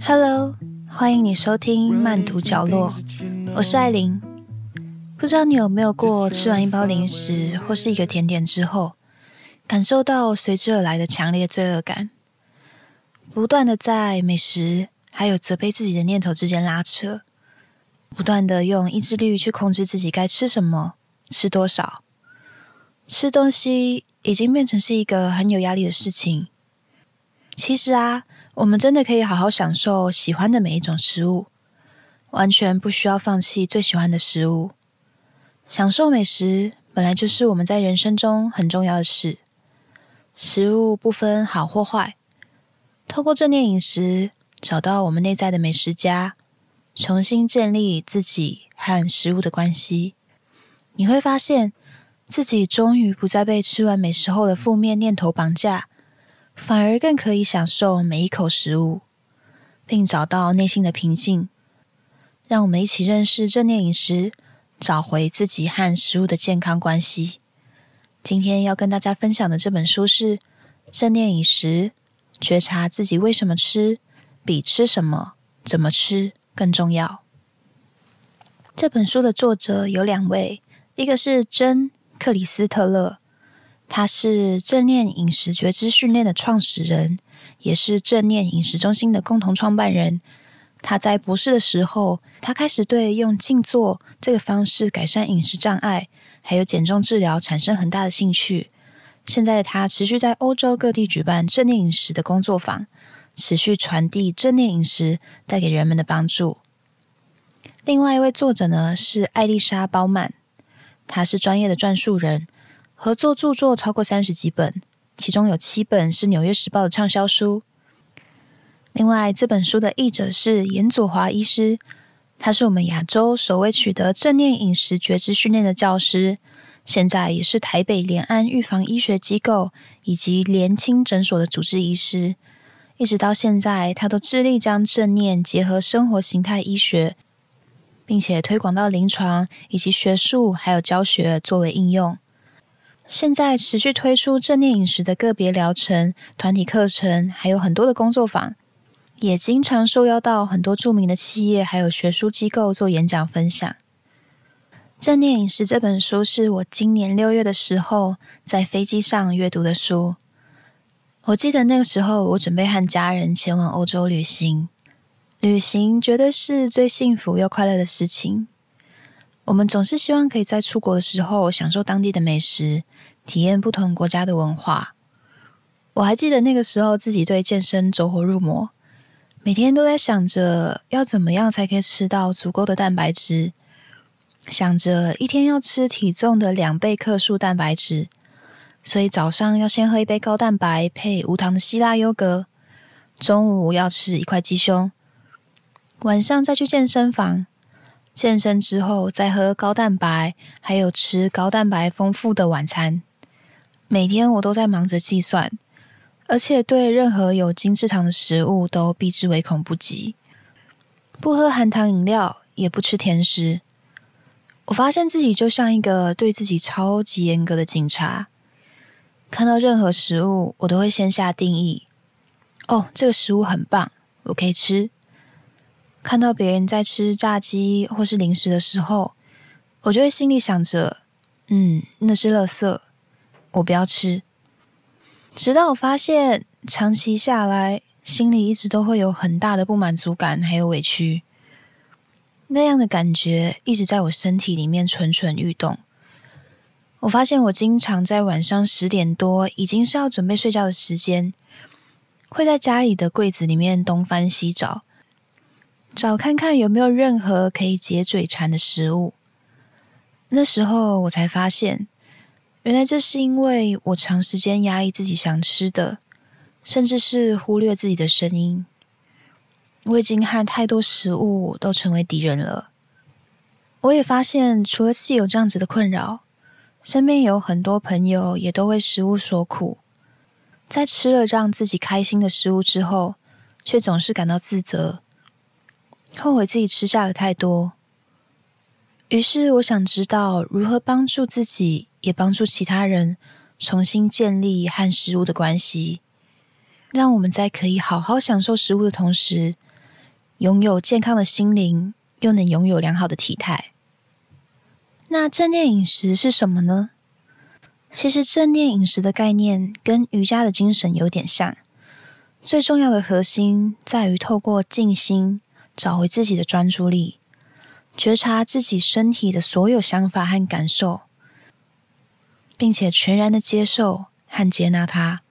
Hello，欢迎你收听慢读角落，我是艾琳。不知道你有没有过吃完一包零食或是一个甜点之后，感受到随之而来的强烈罪恶感，不断的在美食还有责备自己的念头之间拉扯，不断的用意志力去控制自己该吃什么、吃多少，吃东西已经变成是一个很有压力的事情。其实啊。我们真的可以好好享受喜欢的每一种食物，完全不需要放弃最喜欢的食物。享受美食本来就是我们在人生中很重要的事。食物不分好或坏，透过正念饮食，找到我们内在的美食家，重新建立自己和食物的关系，你会发现自己终于不再被吃完美食后的负面念头绑架。反而更可以享受每一口食物，并找到内心的平静。让我们一起认识正念饮食，找回自己和食物的健康关系。今天要跟大家分享的这本书是《正念饮食：觉察自己为什么吃，比吃什么、怎么吃更重要》。这本书的作者有两位，一个是珍·克里斯特勒。他是正念饮食觉知训练的创始人，也是正念饮食中心的共同创办人。他在博士的时候，他开始对用静坐这个方式改善饮食障碍，还有减重治疗产生很大的兴趣。现在他持续在欧洲各地举办正念饮食的工作坊，持续传递正念饮食带给人们的帮助。另外一位作者呢是艾丽莎·包曼，他是专业的撰述人。合作著作超过三十几本，其中有七本是《纽约时报》的畅销书。另外，这本书的译者是严佐华医师，他是我们亚洲首位取得正念饮食觉知训练的教师，现在也是台北联安预防医学机构以及联清诊所的主治医师。一直到现在，他都致力将正念结合生活形态医学，并且推广到临床以及学术还有教学作为应用。现在持续推出正念饮食的个别疗程、团体课程，还有很多的工作坊，也经常受邀到很多著名的企业还有学术机构做演讲分享。正念饮食这本书是我今年六月的时候在飞机上阅读的书。我记得那个时候，我准备和家人前往欧洲旅行，旅行绝对是最幸福又快乐的事情。我们总是希望可以在出国的时候享受当地的美食，体验不同国家的文化。我还记得那个时候自己对健身走火入魔，每天都在想着要怎么样才可以吃到足够的蛋白质，想着一天要吃体重的两倍克数蛋白质，所以早上要先喝一杯高蛋白配无糖的希腊优格，中午要吃一块鸡胸，晚上再去健身房。健身之后再喝高蛋白，还有吃高蛋白丰富的晚餐。每天我都在忙着计算，而且对任何有精制糖的食物都避之唯恐不及。不喝含糖饮料，也不吃甜食。我发现自己就像一个对自己超级严格的警察，看到任何食物，我都会先下定义。哦，这个食物很棒，我可以吃。看到别人在吃炸鸡或是零食的时候，我就会心里想着：“嗯，那是垃圾，我不要吃。”直到我发现，长期下来，心里一直都会有很大的不满足感，还有委屈。那样的感觉一直在我身体里面蠢蠢欲动。我发现，我经常在晚上十点多，已经是要准备睡觉的时间，会在家里的柜子里面东翻西找。找看看有没有任何可以解嘴馋的食物。那时候我才发现，原来这是因为我长时间压抑自己想吃的，甚至是忽略自己的声音。我已经和太多食物都成为敌人了。我也发现，除了自己有这样子的困扰，身边有很多朋友也都为食物所苦，在吃了让自己开心的食物之后，却总是感到自责。后悔自己吃下了太多，于是我想知道如何帮助自己，也帮助其他人重新建立和食物的关系。让我们在可以好好享受食物的同时，拥有健康的心灵，又能拥有良好的体态。那正念饮食是什么呢？其实正念饮食的概念跟瑜伽的精神有点像，最重要的核心在于透过静心，找回自己的专注力，觉察自己身体的所有想法和感受，并且全然的接受和接纳它。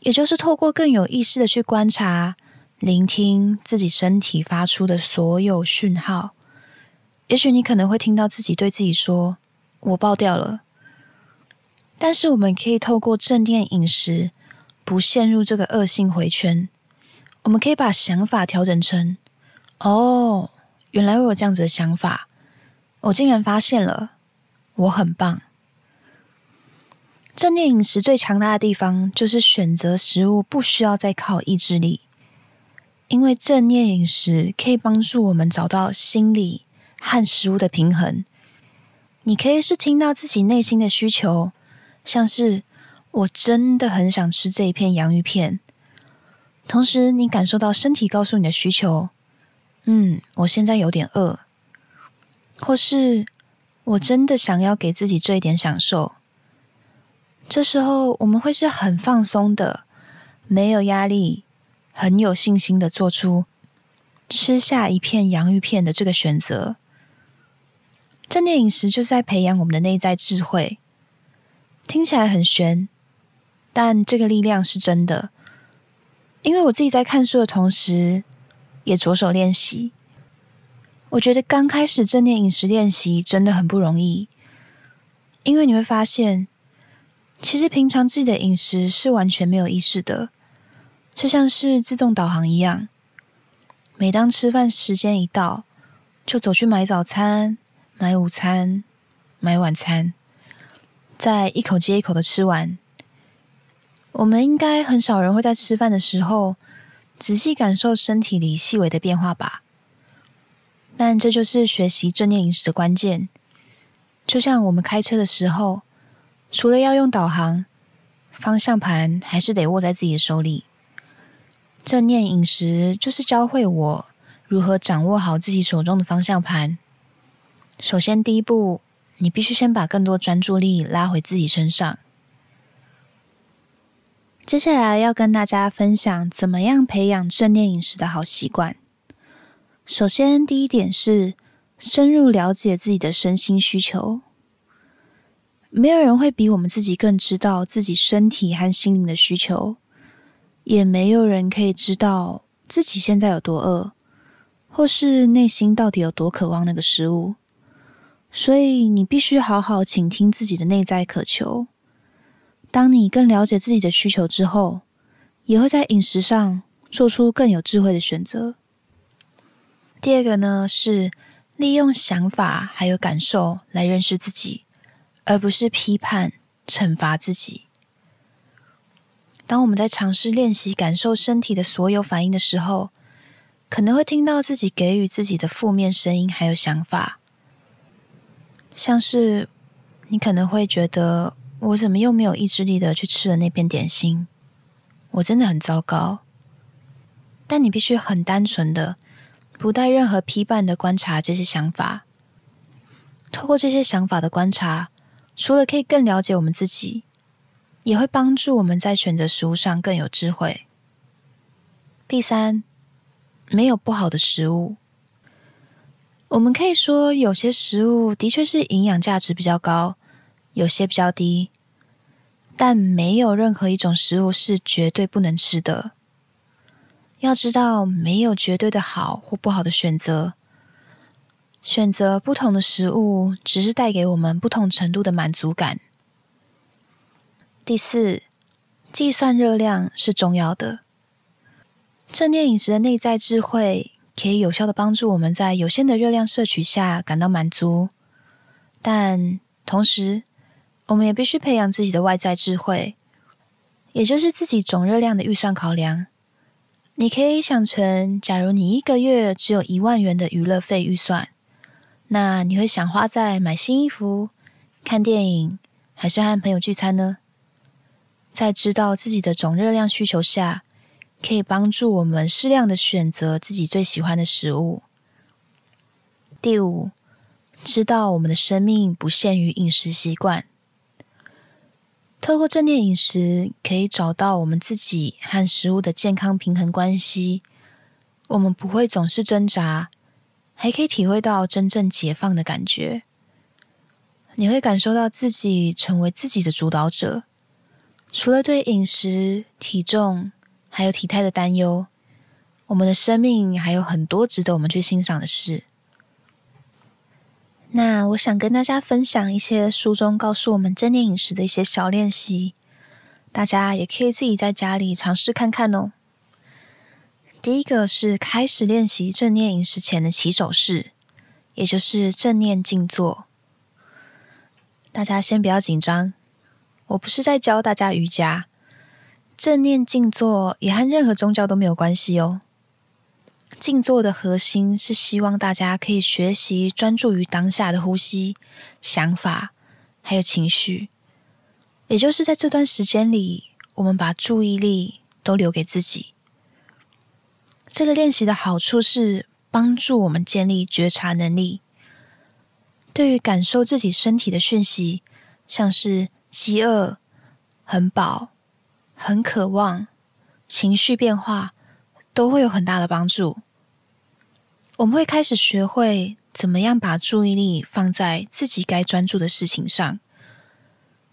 也就是透过更有意识的去观察、聆听自己身体发出的所有讯号。也许你可能会听到自己对自己说：“我爆掉了。”但是我们可以透过正念饮食，不陷入这个恶性回圈。我们可以把想法调整成：“哦，原来我有这样子的想法，我竟然发现了，我很棒。”正念饮食最强大的地方，就是选择食物不需要再靠意志力，因为正念饮食可以帮助我们找到心理和食物的平衡。你可以是听到自己内心的需求，像是我真的很想吃这一片洋芋片，同时你感受到身体告诉你的需求，嗯，我现在有点饿，或是我真的想要给自己这一点享受。这时候，我们会是很放松的，没有压力，很有信心的做出吃下一片洋芋片的这个选择。正念饮食就是在培养我们的内在智慧，听起来很玄，但这个力量是真的。因为我自己在看书的同时，也着手练习。我觉得刚开始正念饮食练习真的很不容易，因为你会发现。其实平常自己的饮食是完全没有意识的，就像是自动导航一样。每当吃饭时间一到，就走去买早餐、买午餐、买晚餐，再一口接一口的吃完。我们应该很少人会在吃饭的时候仔细感受身体里细微的变化吧？但这就是学习正念饮食的关键。就像我们开车的时候。除了要用导航，方向盘还是得握在自己的手里。正念饮食就是教会我如何掌握好自己手中的方向盘。首先，第一步，你必须先把更多专注力拉回自己身上。接下来要跟大家分享怎么样培养正念饮食的好习惯。首先，第一点是深入了解自己的身心需求。没有人会比我们自己更知道自己身体和心灵的需求，也没有人可以知道自己现在有多饿，或是内心到底有多渴望那个食物。所以，你必须好好倾听自己的内在渴求。当你更了解自己的需求之后，也会在饮食上做出更有智慧的选择。第二个呢，是利用想法还有感受来认识自己。而不是批判、惩罚自己。当我们在尝试练习感受身体的所有反应的时候，可能会听到自己给予自己的负面声音，还有想法，像是你可能会觉得：“我怎么又没有意志力的去吃了那片点心？我真的很糟糕。”但你必须很单纯的、不带任何批判的观察这些想法，透过这些想法的观察。除了可以更了解我们自己，也会帮助我们在选择食物上更有智慧。第三，没有不好的食物。我们可以说，有些食物的确是营养价值比较高，有些比较低，但没有任何一种食物是绝对不能吃的。要知道，没有绝对的好或不好的选择。选择不同的食物，只是带给我们不同程度的满足感。第四，计算热量是重要的。正念饮食的内在智慧，可以有效的帮助我们在有限的热量摄取下感到满足。但同时，我们也必须培养自己的外在智慧，也就是自己总热量的预算考量。你可以想成，假如你一个月只有一万元的娱乐费预算。那你会想花在买新衣服、看电影，还是和朋友聚餐呢？在知道自己的总热量需求下，可以帮助我们适量的选择自己最喜欢的食物。第五，知道我们的生命不限于饮食习惯。透过正念饮食，可以找到我们自己和食物的健康平衡关系。我们不会总是挣扎，还可以体会到真正解放的感觉。你会感受到自己成为自己的主导者。除了对饮食、体重还有体态的担忧，我们的生命还有很多值得我们去欣赏的事。那我想跟大家分享一些书中告诉我们正念饮食的一些小练习，大家也可以自己在家里尝试看看哦。第一个是开始练习正念饮食前的起手式，也就是正念静坐。大家先不要紧张，我不是在教大家瑜伽，正念静坐也和任何宗教都没有关系哦。静坐的核心是希望大家可以学习专注于当下的呼吸、想法，还有情绪。也就是在这段时间里，我们把注意力都留给自己。这个练习的好处是帮助我们建立觉察能力。对于感受自己身体的讯息，像是饥饿、很饱、很渴望、情绪变化，都会有很大的帮助。我们会开始学会怎么样把注意力放在自己该专注的事情上，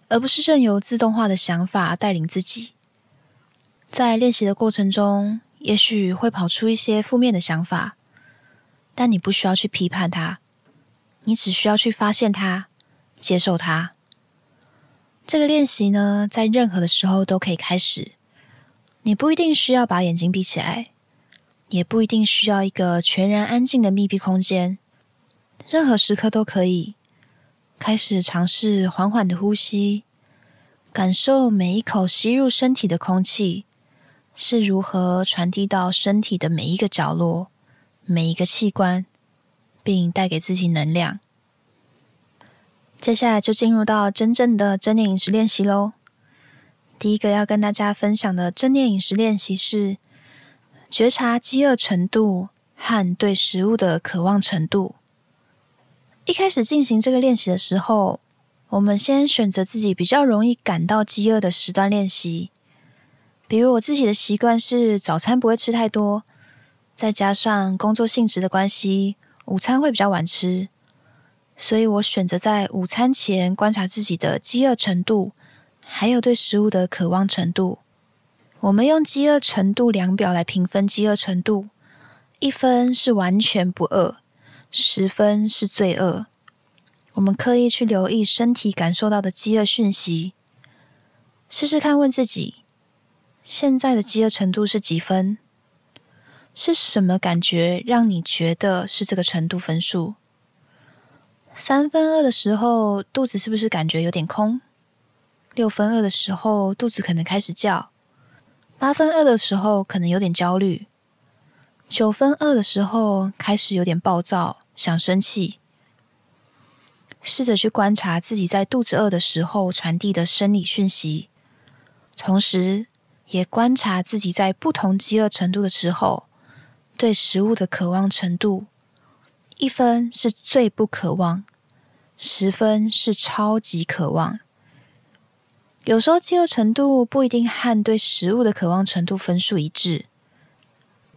而不是任由自动化的想法带领自己。在练习的过程中，也许会跑出一些负面的想法，但你不需要去批判它，你只需要去发现它，接受它。这个练习呢，在任何的时候都可以开始，你不一定需要把眼睛闭起来。也不一定需要一个全然安静的密闭空间，任何时刻都可以开始尝试缓缓的呼吸，感受每一口吸入身体的空气是如何传递到身体的每一个角落、每一个器官，并带给自己能量。接下来就进入到真正的正念饮食练习喽。第一个要跟大家分享的正念饮食练习是。觉察饥饿程度和对食物的渴望程度。一开始进行这个练习的时候，我们先选择自己比较容易感到饥饿的时段练习。比如我自己的习惯是早餐不会吃太多，再加上工作性质的关系，午餐会比较晚吃，所以我选择在午餐前观察自己的饥饿程度，还有对食物的渴望程度。我们用饥饿程度量表来评分饥饿程度，一分是完全不饿，十分是最饿。我们刻意去留意身体感受到的饥饿讯息，试试看问自己：现在的饥饿程度是几分？是什么感觉让你觉得是这个程度分数？三分饿的时候，肚子是不是感觉有点空？六分饿的时候，肚子可能开始叫。八分饿的时候可能有点焦虑，九分饿的时候开始有点暴躁，想生气。试着去观察自己在肚子饿的时候传递的生理讯息，同时也观察自己在不同饥饿程度的时候对食物的渴望程度。一分是最不渴望，十分是超级渴望。有时候饥饿程度不一定和对食物的渴望程度分数一致。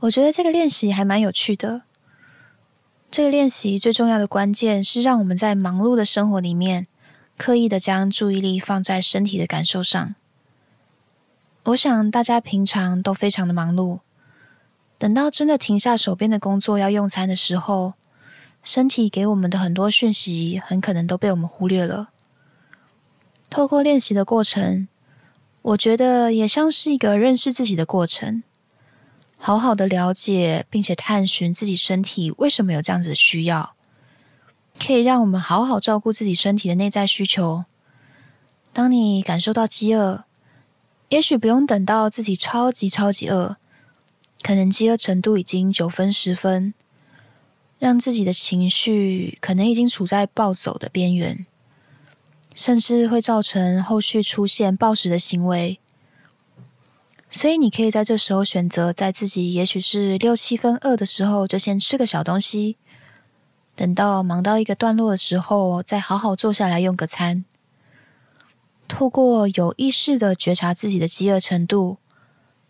我觉得这个练习还蛮有趣的。这个练习最重要的关键是让我们在忙碌的生活里面，刻意的将注意力放在身体的感受上。我想大家平常都非常的忙碌，等到真的停下手边的工作要用餐的时候，身体给我们的很多讯息很可能都被我们忽略了。透过练习的过程，我觉得也像是一个认识自己的过程，好好的了解并且探寻自己身体为什么有这样子的需要，可以让我们好好照顾自己身体的内在需求。当你感受到饥饿，也许不用等到自己超级超级饿，可能饥饿程度已经九分十分，让自己的情绪可能已经处在暴走的边缘。甚至会造成后续出现暴食的行为，所以你可以在这时候选择，在自己也许是六七分饿的时候，就先吃个小东西，等到忙到一个段落的时候，再好好坐下来用个餐。透过有意识的觉察自己的饥饿程度，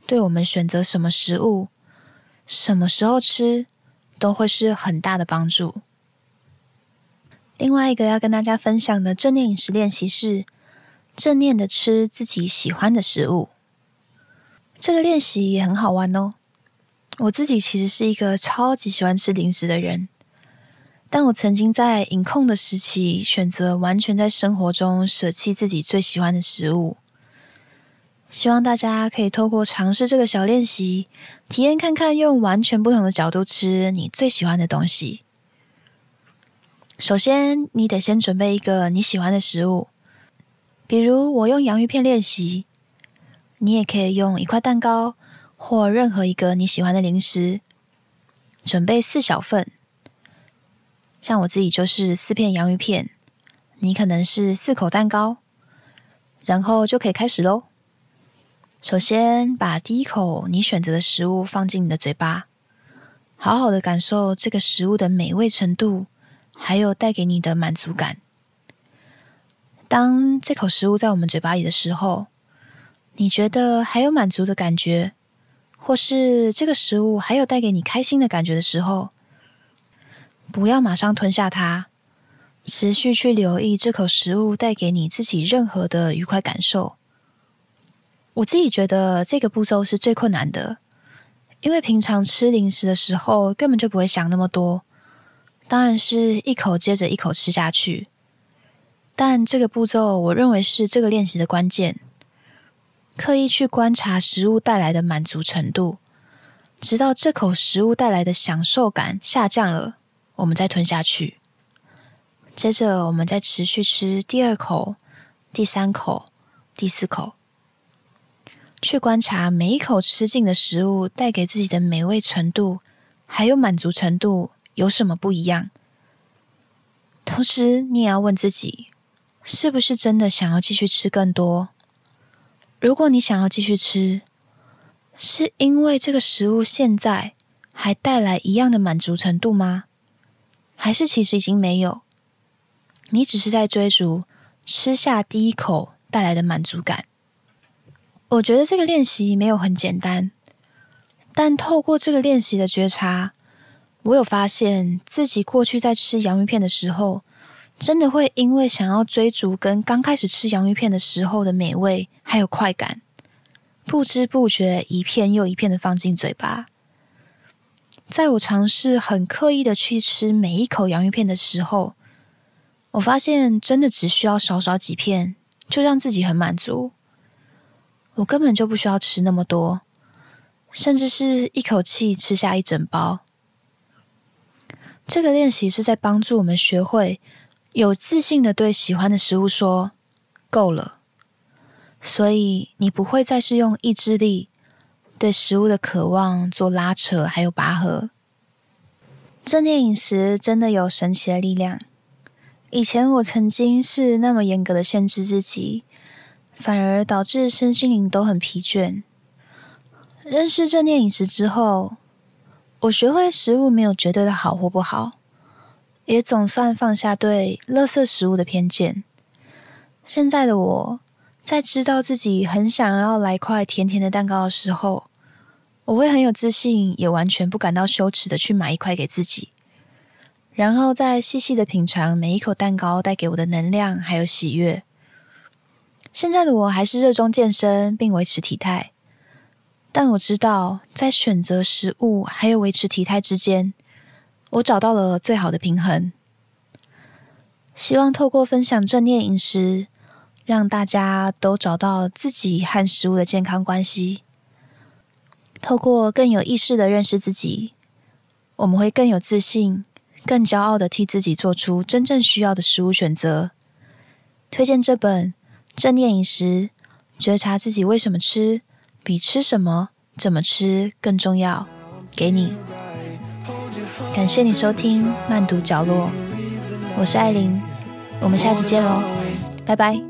对我们选择什么食物、什么时候吃，都会是很大的帮助。另外一个要跟大家分享的正念饮食练习是正念的吃自己喜欢的食物。这个练习也很好玩哦。我自己其实是一个超级喜欢吃零食的人。但我曾经在饮控的时期，选择完全在生活中舍弃自己最喜欢的食物。希望大家可以透过尝试这个小练习，体验看看用完全不同的角度吃你最喜欢的东西。首先，你得先准备一个你喜欢的食物，比如我用洋芋片练习，你也可以用一块蛋糕或任何一个你喜欢的零食，准备四小份。像我自己就是四片洋芋片，你可能是四口蛋糕，然后就可以开始喽。首先，把第一口你选择的食物放进你的嘴巴，好好的感受这个食物的美味程度，还有带给你的满足感。当这口食物在我们嘴巴里的时候，你觉得还有满足的感觉，或是这个食物还有带给你开心的感觉的时候。不要马上吞下它，持续去留意这口食物带给你自己任何的愉快感受。我自己觉得这个步骤是最困难的，因为平常吃零食的时候根本就不会想那么多，当然是一口接着一口吃下去。但这个步骤，我认为是这个练习的关键。刻意去观察食物带来的满足程度，直到这口食物带来的享受感下降了。我们再吞下去，接着我们再持续吃第二口、第三口、第四口，去观察每一口吃进的食物带给自己的美味程度，还有满足程度有什么不一样。同时，你也要问自己，是不是真的想要继续吃更多？如果你想要继续吃，是因为这个食物现在还带来一样的满足程度吗？还是其实已经没有，你只是在追逐吃下第一口带来的满足感。我觉得这个练习没有很简单，但透过这个练习的觉察，我有发现自己过去在吃洋芋片的时候，真的会因为想要追逐跟刚开始吃洋芋片的时候的美味还有快感，不知不觉一片又一片的放进嘴巴。在我尝试很刻意的去吃每一口洋芋片的时候，我发现真的只需要少少几片，就让自己很满足。我根本就不需要吃那么多，甚至是一口气吃下一整包。这个练习是在帮助我们学会有自信的对喜欢的食物说“够了”，所以你不会再是用意志力。对食物的渴望做拉扯，还有拔河。正念饮食真的有神奇的力量。以前我曾经是那么严格的限制自己，反而导致身心灵都很疲倦。认识正念饮食之后，我学会食物没有绝对的好或不好，也总算放下对垃圾食物的偏见。现在的我。在知道自己很想要来块甜甜的蛋糕的时候，我会很有自信，也完全不感到羞耻的去买一块给自己，然后再细细的品尝每一口蛋糕带给我的能量还有喜悦。现在的我还是热衷健身并维持体态，但我知道在选择食物还有维持体态之间，我找到了最好的平衡。希望透过分享正念饮食。让大家都找到自己和食物的健康关系。透过更有意识的认识自己，我们会更有自信、更骄傲的替自己做出真正需要的食物选择。推荐这本《正念饮食》，觉察自己为什么吃，比吃什么、怎么吃更重要。给你，感谢你收听慢读角落，我是艾琳，我们下期见喽，拜拜。